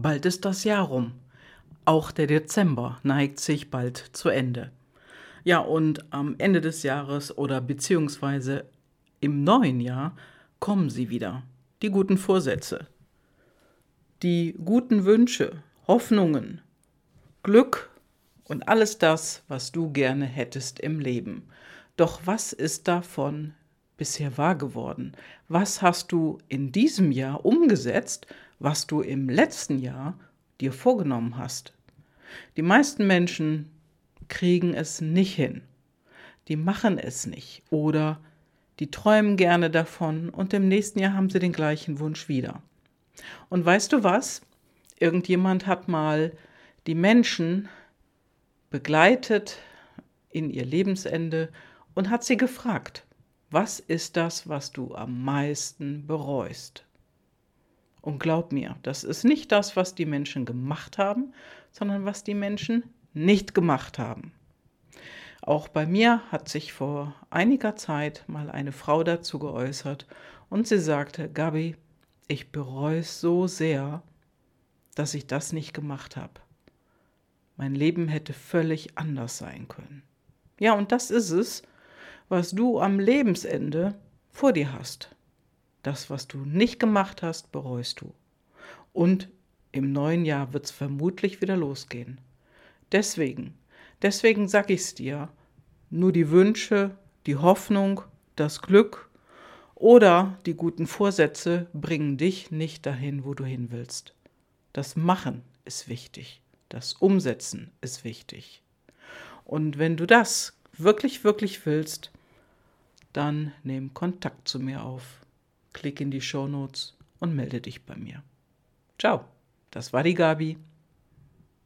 Bald ist das Jahr rum. Auch der Dezember neigt sich bald zu Ende. Ja, und am Ende des Jahres oder beziehungsweise im neuen Jahr kommen sie wieder. Die guten Vorsätze, die guten Wünsche, Hoffnungen, Glück und alles das, was du gerne hättest im Leben. Doch was ist davon bisher wahr geworden? Was hast du in diesem Jahr umgesetzt, was du im letzten Jahr dir vorgenommen hast. Die meisten Menschen kriegen es nicht hin. Die machen es nicht oder die träumen gerne davon und im nächsten Jahr haben sie den gleichen Wunsch wieder. Und weißt du was? Irgendjemand hat mal die Menschen begleitet in ihr Lebensende und hat sie gefragt, was ist das, was du am meisten bereust? Und glaub mir, das ist nicht das, was die Menschen gemacht haben, sondern was die Menschen nicht gemacht haben. Auch bei mir hat sich vor einiger Zeit mal eine Frau dazu geäußert und sie sagte, Gabi, ich bereue es so sehr, dass ich das nicht gemacht habe. Mein Leben hätte völlig anders sein können. Ja, und das ist es, was du am Lebensende vor dir hast. Das, was du nicht gemacht hast, bereust du. Und im neuen Jahr wird es vermutlich wieder losgehen. Deswegen, deswegen sag ich's dir, nur die Wünsche, die Hoffnung, das Glück oder die guten Vorsätze bringen dich nicht dahin, wo du hin willst. Das Machen ist wichtig, das Umsetzen ist wichtig. Und wenn du das wirklich, wirklich willst, dann nimm Kontakt zu mir auf klick in die Shownotes und melde dich bei mir. Ciao, das war die Gabi.